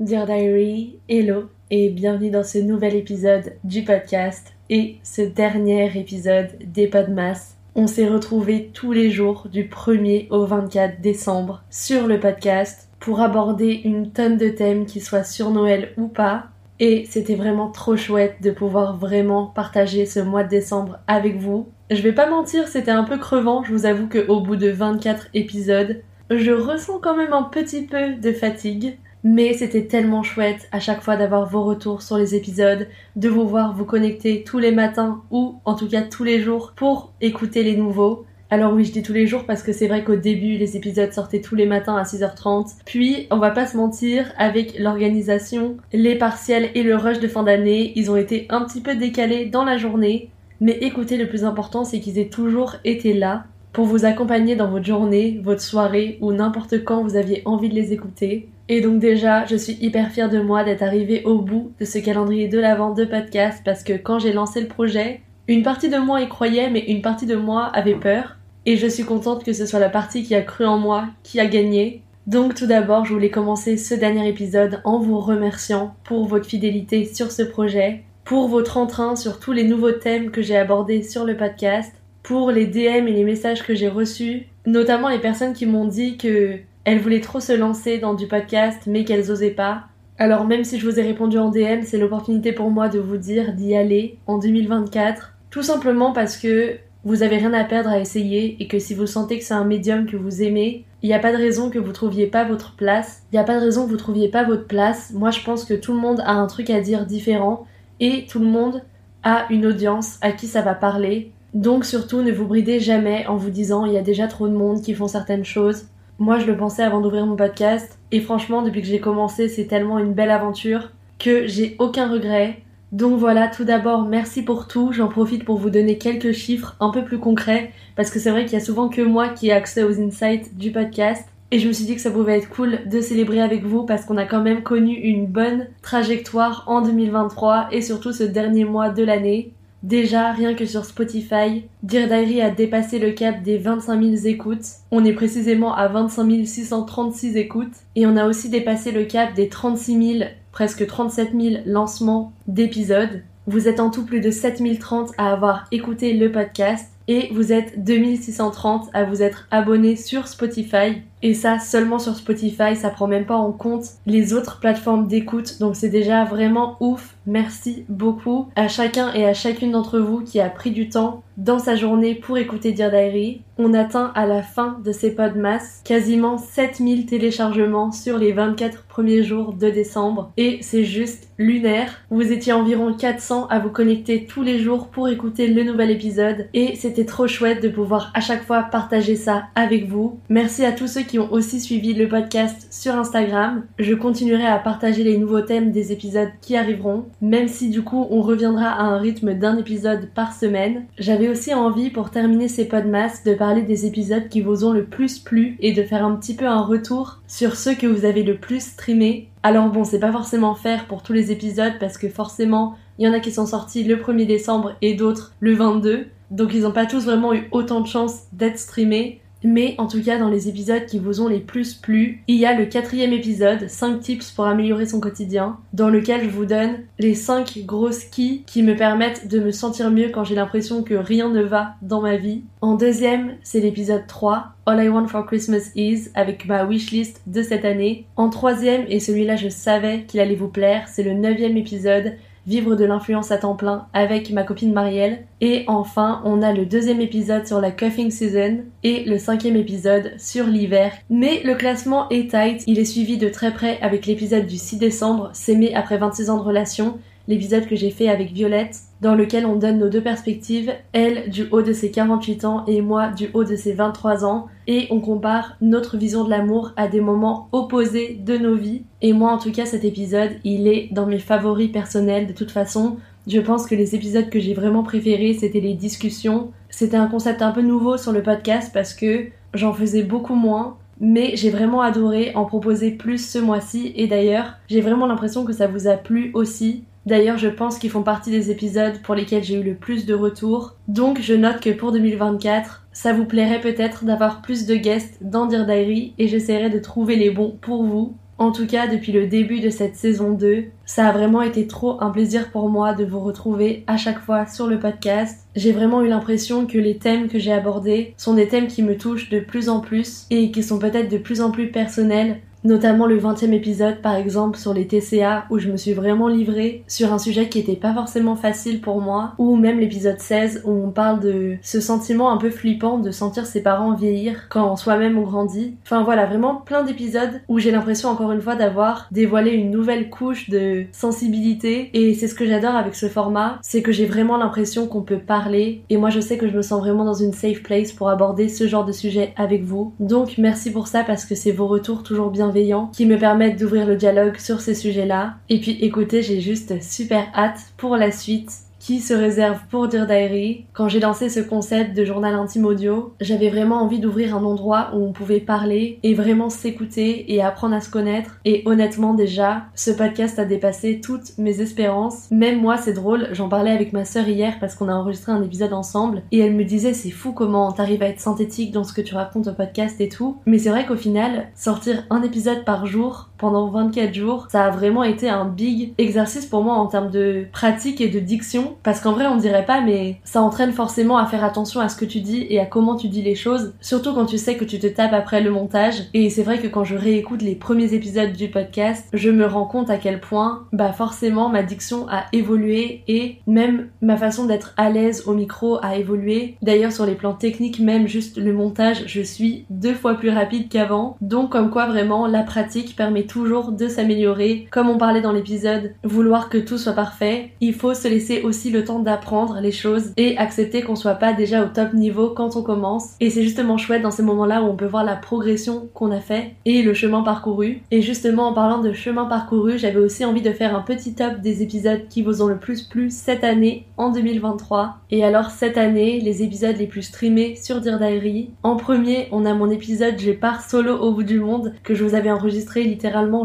Dear Diary, hello et bienvenue dans ce nouvel épisode du podcast et ce dernier épisode des Podmas. On s'est retrouvés tous les jours du 1er au 24 décembre sur le podcast pour aborder une tonne de thèmes qui soient sur Noël ou pas. Et c'était vraiment trop chouette de pouvoir vraiment partager ce mois de décembre avec vous. Je vais pas mentir, c'était un peu crevant. Je vous avoue qu'au bout de 24 épisodes, je ressens quand même un petit peu de fatigue. Mais c'était tellement chouette à chaque fois d'avoir vos retours sur les épisodes, de vous voir vous connecter tous les matins ou en tout cas tous les jours pour écouter les nouveaux. Alors oui, je dis tous les jours parce que c'est vrai qu'au début, les épisodes sortaient tous les matins à 6h30. Puis, on va pas se mentir, avec l'organisation, les partiels et le rush de fin d'année, ils ont été un petit peu décalés dans la journée. Mais écoutez, le plus important, c'est qu'ils aient toujours été là pour vous accompagner dans votre journée, votre soirée ou n'importe quand vous aviez envie de les écouter. Et donc déjà, je suis hyper fière de moi d'être arrivée au bout de ce calendrier de l'avant de podcast parce que quand j'ai lancé le projet, une partie de moi y croyait mais une partie de moi avait peur. Et je suis contente que ce soit la partie qui a cru en moi qui a gagné. Donc tout d'abord, je voulais commencer ce dernier épisode en vous remerciant pour votre fidélité sur ce projet, pour votre entrain sur tous les nouveaux thèmes que j'ai abordés sur le podcast, pour les DM et les messages que j'ai reçus, notamment les personnes qui m'ont dit que elles voulaient trop se lancer dans du podcast mais qu'elles osaient pas. Alors même si je vous ai répondu en DM, c'est l'opportunité pour moi de vous dire d'y aller en 2024, tout simplement parce que vous avez rien à perdre à essayer et que si vous sentez que c'est un médium que vous aimez, il n'y a pas de raison que vous trouviez pas votre place. Il n'y a pas de raison que vous trouviez pas votre place. Moi, je pense que tout le monde a un truc à dire différent et tout le monde a une audience à qui ça va parler. Donc surtout, ne vous bridez jamais en vous disant il y a déjà trop de monde qui font certaines choses. Moi, je le pensais avant d'ouvrir mon podcast et franchement, depuis que j'ai commencé, c'est tellement une belle aventure que j'ai aucun regret. Donc voilà, tout d'abord, merci pour tout. J'en profite pour vous donner quelques chiffres un peu plus concrets parce que c'est vrai qu'il y a souvent que moi qui ai accès aux insights du podcast. Et je me suis dit que ça pouvait être cool de célébrer avec vous parce qu'on a quand même connu une bonne trajectoire en 2023 et surtout ce dernier mois de l'année. Déjà, rien que sur Spotify, Dear Diary a dépassé le cap des 25 000 écoutes. On est précisément à 25 636 écoutes. Et on a aussi dépassé le cap des 36 000, presque 37 000 lancements d'épisodes. Vous êtes en tout plus de 7030 à avoir écouté le podcast et vous êtes 2630 à vous être abonné sur Spotify. Et ça, seulement sur Spotify, ça prend même pas en compte les autres plateformes d'écoute. Donc c'est déjà vraiment ouf. Merci beaucoup à chacun et à chacune d'entre vous qui a pris du temps dans sa journée pour écouter Dear Diary. On atteint à la fin de ces podmas quasiment 7000 téléchargements sur les 24 premiers jours de décembre. Et c'est juste lunaire. Vous étiez environ 400 à vous connecter tous les jours pour écouter le nouvel épisode. Et c'était trop chouette de pouvoir à chaque fois partager ça avec vous. Merci à tous ceux qui ont aussi suivi le podcast sur Instagram. Je continuerai à partager les nouveaux thèmes des épisodes qui arriveront, même si du coup on reviendra à un rythme d'un épisode par semaine. J'avais aussi envie pour terminer ces podcasts de parler des épisodes qui vous ont le plus plu et de faire un petit peu un retour sur ceux que vous avez le plus streamé. Alors bon, c'est pas forcément faire pour tous les épisodes parce que forcément, il y en a qui sont sortis le 1er décembre et d'autres le 22. Donc ils n'ont pas tous vraiment eu autant de chance d'être streamés. Mais en tout cas, dans les épisodes qui vous ont les plus plu, il y a le quatrième épisode, 5 tips pour améliorer son quotidien, dans lequel je vous donne les 5 grosses keys qui me permettent de me sentir mieux quand j'ai l'impression que rien ne va dans ma vie. En deuxième, c'est l'épisode 3, All I Want for Christmas Is, avec ma wishlist de cette année. En troisième, et celui-là je savais qu'il allait vous plaire, c'est le neuvième épisode, vivre de l'influence à temps plein avec ma copine Marielle. Et enfin, on a le deuxième épisode sur la cuffing season et le cinquième épisode sur l'hiver. Mais le classement est tight, il est suivi de très près avec l'épisode du 6 décembre, s'aimer après 26 ans de relation, l'épisode que j'ai fait avec Violette, dans lequel on donne nos deux perspectives, elle du haut de ses 48 ans et moi du haut de ses 23 ans, et on compare notre vision de l'amour à des moments opposés de nos vies. Et moi en tout cas cet épisode, il est dans mes favoris personnels de toute façon. Je pense que les épisodes que j'ai vraiment préférés, c'était les discussions. C'était un concept un peu nouveau sur le podcast parce que j'en faisais beaucoup moins mais j'ai vraiment adoré en proposer plus ce mois-ci et d'ailleurs j'ai vraiment l'impression que ça vous a plu aussi D'ailleurs, je pense qu'ils font partie des épisodes pour lesquels j'ai eu le plus de retours. Donc, je note que pour 2024, ça vous plairait peut-être d'avoir plus de guests dans Dear Diary et j'essaierai de trouver les bons pour vous. En tout cas, depuis le début de cette saison 2, ça a vraiment été trop un plaisir pour moi de vous retrouver à chaque fois sur le podcast. J'ai vraiment eu l'impression que les thèmes que j'ai abordés sont des thèmes qui me touchent de plus en plus et qui sont peut-être de plus en plus personnels notamment le 20e épisode par exemple sur les TCA où je me suis vraiment livrée sur un sujet qui était pas forcément facile pour moi, ou même l'épisode 16 où on parle de ce sentiment un peu flippant de sentir ses parents vieillir quand soi-même on grandit. Enfin voilà, vraiment plein d'épisodes où j'ai l'impression encore une fois d'avoir dévoilé une nouvelle couche de sensibilité et c'est ce que j'adore avec ce format, c'est que j'ai vraiment l'impression qu'on peut parler et moi je sais que je me sens vraiment dans une safe place pour aborder ce genre de sujet avec vous. Donc merci pour ça parce que c'est vos retours toujours bien qui me permettent d'ouvrir le dialogue sur ces sujets-là. Et puis écoutez, j'ai juste super hâte pour la suite qui se réserve pour Dear Diary. Quand j'ai lancé ce concept de journal intime audio, j'avais vraiment envie d'ouvrir un endroit où on pouvait parler et vraiment s'écouter et apprendre à se connaître. Et honnêtement déjà, ce podcast a dépassé toutes mes espérances. Même moi, c'est drôle, j'en parlais avec ma sœur hier parce qu'on a enregistré un épisode ensemble et elle me disait c'est fou comment t'arrives à être synthétique dans ce que tu racontes au podcast et tout. Mais c'est vrai qu'au final, sortir un épisode par jour pendant 24 jours, ça a vraiment été un big exercice pour moi en termes de pratique et de diction parce qu'en vrai on dirait pas mais ça entraîne forcément à faire attention à ce que tu dis et à comment tu dis les choses, surtout quand tu sais que tu te tapes après le montage et c'est vrai que quand je réécoute les premiers épisodes du podcast, je me rends compte à quel point bah forcément ma diction a évolué et même ma façon d'être à l'aise au micro a évolué. D'ailleurs sur les plans techniques même juste le montage, je suis deux fois plus rapide qu'avant. Donc comme quoi vraiment la pratique permet toujours de s'améliorer. Comme on parlait dans l'épisode, vouloir que tout soit parfait, il faut se laisser aussi le temps d'apprendre les choses et accepter qu'on soit pas déjà au top niveau quand on commence. Et c'est justement chouette dans ces moments-là où on peut voir la progression qu'on a fait et le chemin parcouru. Et justement en parlant de chemin parcouru, j'avais aussi envie de faire un petit top des épisodes qui vous ont le plus plu cette année en 2023. Et alors cette année, les épisodes les plus streamés sur Dear Diary. En premier, on a mon épisode Je pars solo au bout du monde que je vous avais enregistré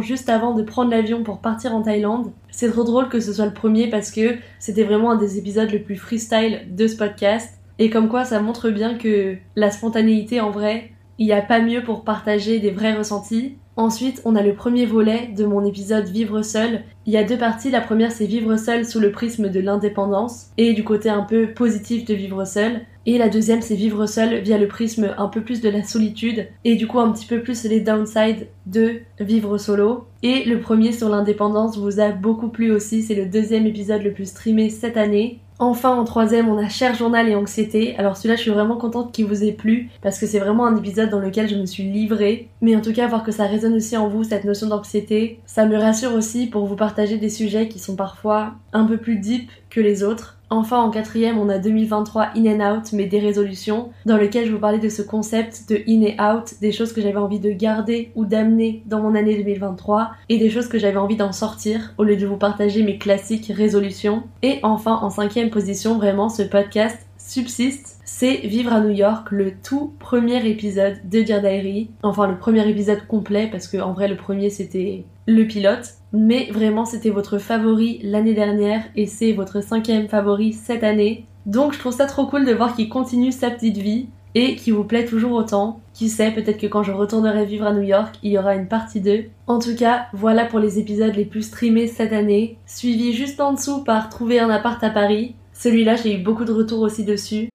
juste avant de prendre l'avion pour partir en Thaïlande. C'est trop drôle que ce soit le premier parce que c'était vraiment un des épisodes le plus freestyle de ce podcast. Et comme quoi ça montre bien que la spontanéité en vrai, il n'y a pas mieux pour partager des vrais ressentis. Ensuite, on a le premier volet de mon épisode Vivre seul. Il y a deux parties. La première, c'est Vivre seul sous le prisme de l'indépendance et du côté un peu positif de vivre seul. Et la deuxième, c'est Vivre seul via le prisme un peu plus de la solitude et du coup un petit peu plus les downsides de vivre solo. Et le premier sur l'indépendance vous a beaucoup plu aussi. C'est le deuxième épisode le plus streamé cette année. Enfin, en troisième, on a Cher Journal et Anxiété. Alors celui-là, je suis vraiment contente qu'il vous ait plu parce que c'est vraiment un épisode dans lequel je me suis livrée. Mais en tout cas, voir que ça résonne aussi en vous, cette notion d'anxiété, ça me rassure aussi pour vous partager des sujets qui sont parfois un peu plus deep que les autres. Enfin, en quatrième, on a 2023 In and Out, mais des résolutions, dans lequel je vous parlais de ce concept de In et Out, des choses que j'avais envie de garder ou d'amener dans mon année 2023, et des choses que j'avais envie d'en sortir, au lieu de vous partager mes classiques résolutions. Et enfin, en cinquième position, vraiment, ce podcast subsiste, c'est Vivre à New York, le tout premier épisode de Dear Diary. Enfin, le premier épisode complet, parce que en vrai, le premier c'était le pilote. Mais vraiment, c'était votre favori l'année dernière et c'est votre cinquième favori cette année. Donc, je trouve ça trop cool de voir qu'il continue sa petite vie et qui vous plaît toujours autant. Qui sait, peut-être que quand je retournerai vivre à New York, il y aura une partie 2. En tout cas, voilà pour les épisodes les plus streamés cette année, suivi juste en dessous par Trouver un appart à Paris. Celui-là, j'ai eu beaucoup de retours aussi dessus.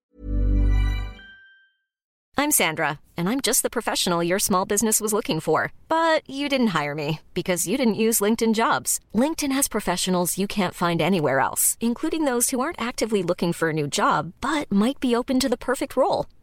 I'm Sandra, and I'm just the professional your small business was looking for. But you didn't hire me because you didn't use LinkedIn jobs. LinkedIn has professionals you can't find anywhere else, including those who aren't actively looking for a new job but might be open to the perfect role,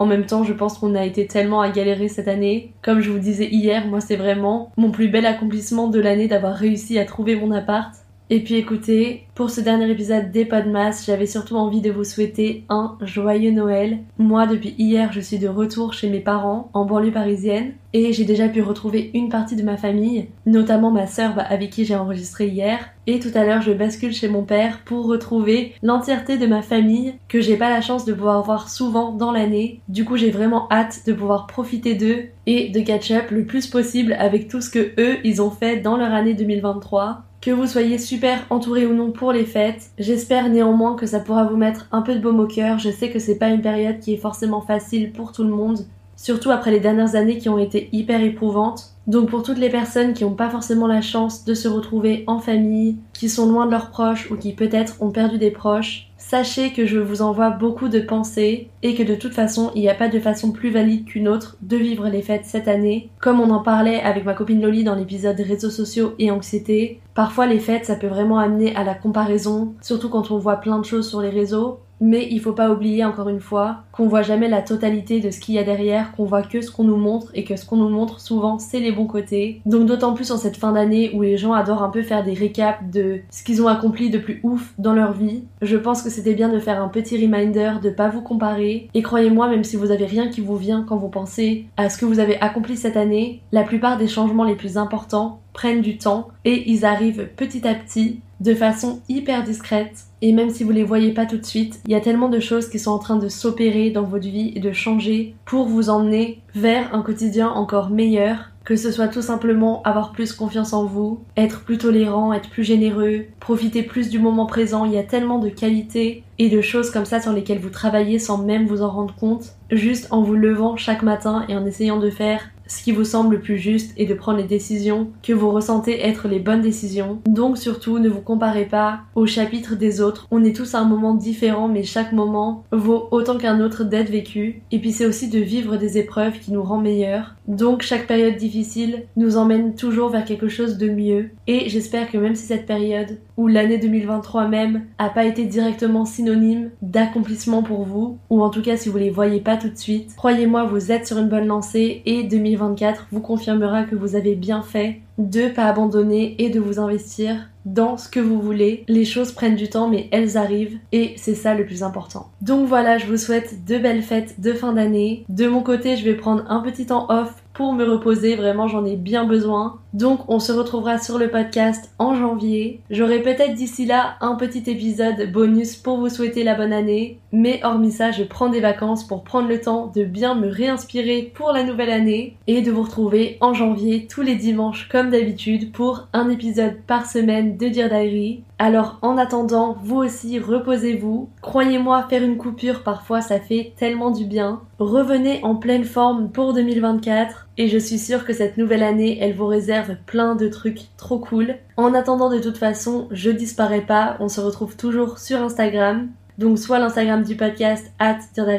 En même temps, je pense qu'on a été tellement à galérer cette année. Comme je vous disais hier, moi c'est vraiment mon plus bel accomplissement de l'année d'avoir réussi à trouver mon appart. Et puis écoutez, pour ce dernier épisode des Podmas, j'avais surtout envie de vous souhaiter un joyeux Noël. Moi, depuis hier, je suis de retour chez mes parents en banlieue parisienne et j'ai déjà pu retrouver une partie de ma famille, notamment ma sœur bah, avec qui j'ai enregistré hier. Et tout à l'heure, je bascule chez mon père pour retrouver l'entièreté de ma famille que j'ai pas la chance de pouvoir voir souvent dans l'année. Du coup, j'ai vraiment hâte de pouvoir profiter d'eux et de catch up le plus possible avec tout ce que eux, ils ont fait dans leur année 2023. Que vous soyez super entouré ou non pour les fêtes, j'espère néanmoins que ça pourra vous mettre un peu de baume au cœur. Je sais que c'est pas une période qui est forcément facile pour tout le monde, surtout après les dernières années qui ont été hyper éprouvantes. Donc pour toutes les personnes qui n'ont pas forcément la chance de se retrouver en famille, qui sont loin de leurs proches ou qui peut-être ont perdu des proches, sachez que je vous envoie beaucoup de pensées et que de toute façon il n'y a pas de façon plus valide qu'une autre de vivre les fêtes cette année. Comme on en parlait avec ma copine Loli dans l'épisode réseaux sociaux et anxiété, parfois les fêtes ça peut vraiment amener à la comparaison, surtout quand on voit plein de choses sur les réseaux. Mais il faut pas oublier encore une fois qu'on voit jamais la totalité de ce qu'il y a derrière, qu'on voit que ce qu'on nous montre et que ce qu'on nous montre souvent c'est les bons côtés. Donc d'autant plus en cette fin d'année où les gens adorent un peu faire des récaps de ce qu'ils ont accompli de plus ouf dans leur vie. Je pense que c'était bien de faire un petit reminder de pas vous comparer et croyez-moi même si vous avez rien qui vous vient quand vous pensez à ce que vous avez accompli cette année, la plupart des changements les plus importants prennent du temps et ils arrivent petit à petit de façon hyper discrète. Et même si vous les voyez pas tout de suite, il y a tellement de choses qui sont en train de s'opérer dans votre vie et de changer pour vous emmener vers un quotidien encore meilleur. Que ce soit tout simplement avoir plus confiance en vous, être plus tolérant, être plus généreux, profiter plus du moment présent. Il y a tellement de qualités et de choses comme ça sur lesquelles vous travaillez sans même vous en rendre compte, juste en vous levant chaque matin et en essayant de faire ce qui vous semble le plus juste et de prendre les décisions que vous ressentez être les bonnes décisions. Donc surtout, ne vous comparez pas au chapitre des autres. On est tous à un moment différent, mais chaque moment vaut autant qu'un autre d'être vécu. Et puis c'est aussi de vivre des épreuves qui nous rend meilleurs. Donc chaque période difficile nous emmène toujours vers quelque chose de mieux. Et j'espère que même si cette période, ou l'année 2023 même, a pas été directement synonyme d'accomplissement pour vous, ou en tout cas si vous les voyez pas tout de suite, croyez-moi, vous êtes sur une bonne lancée et 2024 vous confirmera que vous avez bien fait de pas abandonner et de vous investir dans ce que vous voulez. Les choses prennent du temps mais elles arrivent et c'est ça le plus important. Donc voilà, je vous souhaite de belles fêtes de fin d'année. De mon côté, je vais prendre un petit temps off pour me reposer, vraiment j'en ai bien besoin. Donc on se retrouvera sur le podcast en janvier. J'aurai peut-être d'ici là un petit épisode bonus pour vous souhaiter la bonne année. Mais hormis ça, je prends des vacances pour prendre le temps de bien me réinspirer pour la nouvelle année et de vous retrouver en janvier tous les dimanches comme d'habitude pour un épisode par semaine de Dear Diary. Alors en attendant, vous aussi reposez-vous. Croyez-moi, faire une coupure parfois ça fait tellement du bien. Revenez en pleine forme pour 2024 et je suis sûre que cette nouvelle année, elle vous réserve plein de trucs trop cool. En attendant de toute façon, je disparais pas, on se retrouve toujours sur Instagram. Donc soit l'Instagram du podcast at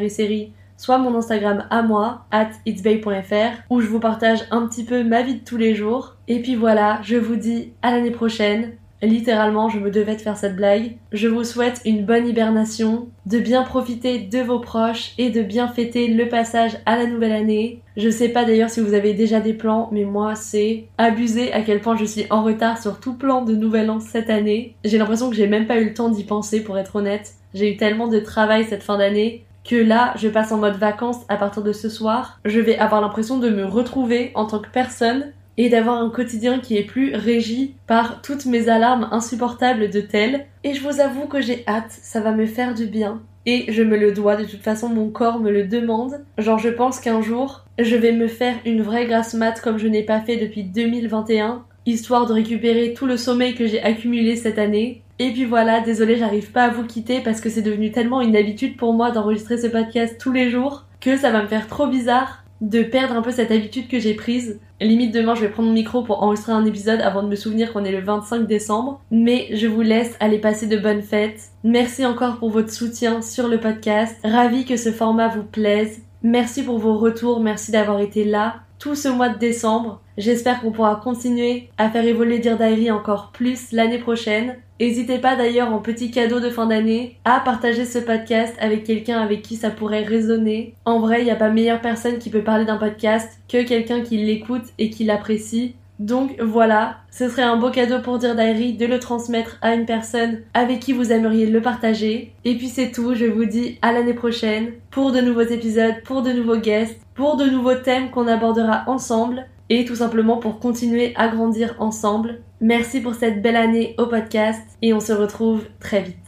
série, soit mon Instagram à moi, at itsbay.fr, où je vous partage un petit peu ma vie de tous les jours. Et puis voilà, je vous dis à l'année prochaine. Littéralement, je me devais de faire cette blague. Je vous souhaite une bonne hibernation, de bien profiter de vos proches et de bien fêter le passage à la nouvelle année. Je sais pas d'ailleurs si vous avez déjà des plans, mais moi c'est abusé à quel point je suis en retard sur tout plan de nouvel an cette année. J'ai l'impression que j'ai même pas eu le temps d'y penser pour être honnête. J'ai eu tellement de travail cette fin d'année que là, je passe en mode vacances à partir de ce soir. Je vais avoir l'impression de me retrouver en tant que personne et d'avoir un quotidien qui est plus régi par toutes mes alarmes insupportables de tel. Et je vous avoue que j'ai hâte, ça va me faire du bien. Et je me le dois, de toute façon mon corps me le demande. Genre je pense qu'un jour, je vais me faire une vraie grasse mat comme je n'ai pas fait depuis 2021, histoire de récupérer tout le sommeil que j'ai accumulé cette année. Et puis voilà, désolé, j'arrive pas à vous quitter parce que c'est devenu tellement une habitude pour moi d'enregistrer ce podcast tous les jours que ça va me faire trop bizarre de perdre un peu cette habitude que j'ai prise. Limite demain je vais prendre mon micro pour enregistrer un épisode avant de me souvenir qu'on est le 25 décembre. Mais je vous laisse aller passer de bonnes fêtes. Merci encore pour votre soutien sur le podcast. Ravi que ce format vous plaise. Merci pour vos retours, merci d'avoir été là tout ce mois de décembre. J'espère qu'on pourra continuer à faire évoluer Dear Diary encore plus l'année prochaine. N'hésitez pas d'ailleurs en petit cadeau de fin d'année à partager ce podcast avec quelqu'un avec qui ça pourrait résonner. En vrai, il n'y a pas meilleure personne qui peut parler d'un podcast que quelqu'un qui l'écoute et qui l'apprécie. Donc voilà, ce serait un beau cadeau pour dire Diary de le transmettre à une personne avec qui vous aimeriez le partager. Et puis c'est tout, je vous dis à l'année prochaine pour de nouveaux épisodes, pour de nouveaux guests, pour de nouveaux thèmes qu'on abordera ensemble et tout simplement pour continuer à grandir ensemble. Merci pour cette belle année au podcast et on se retrouve très vite.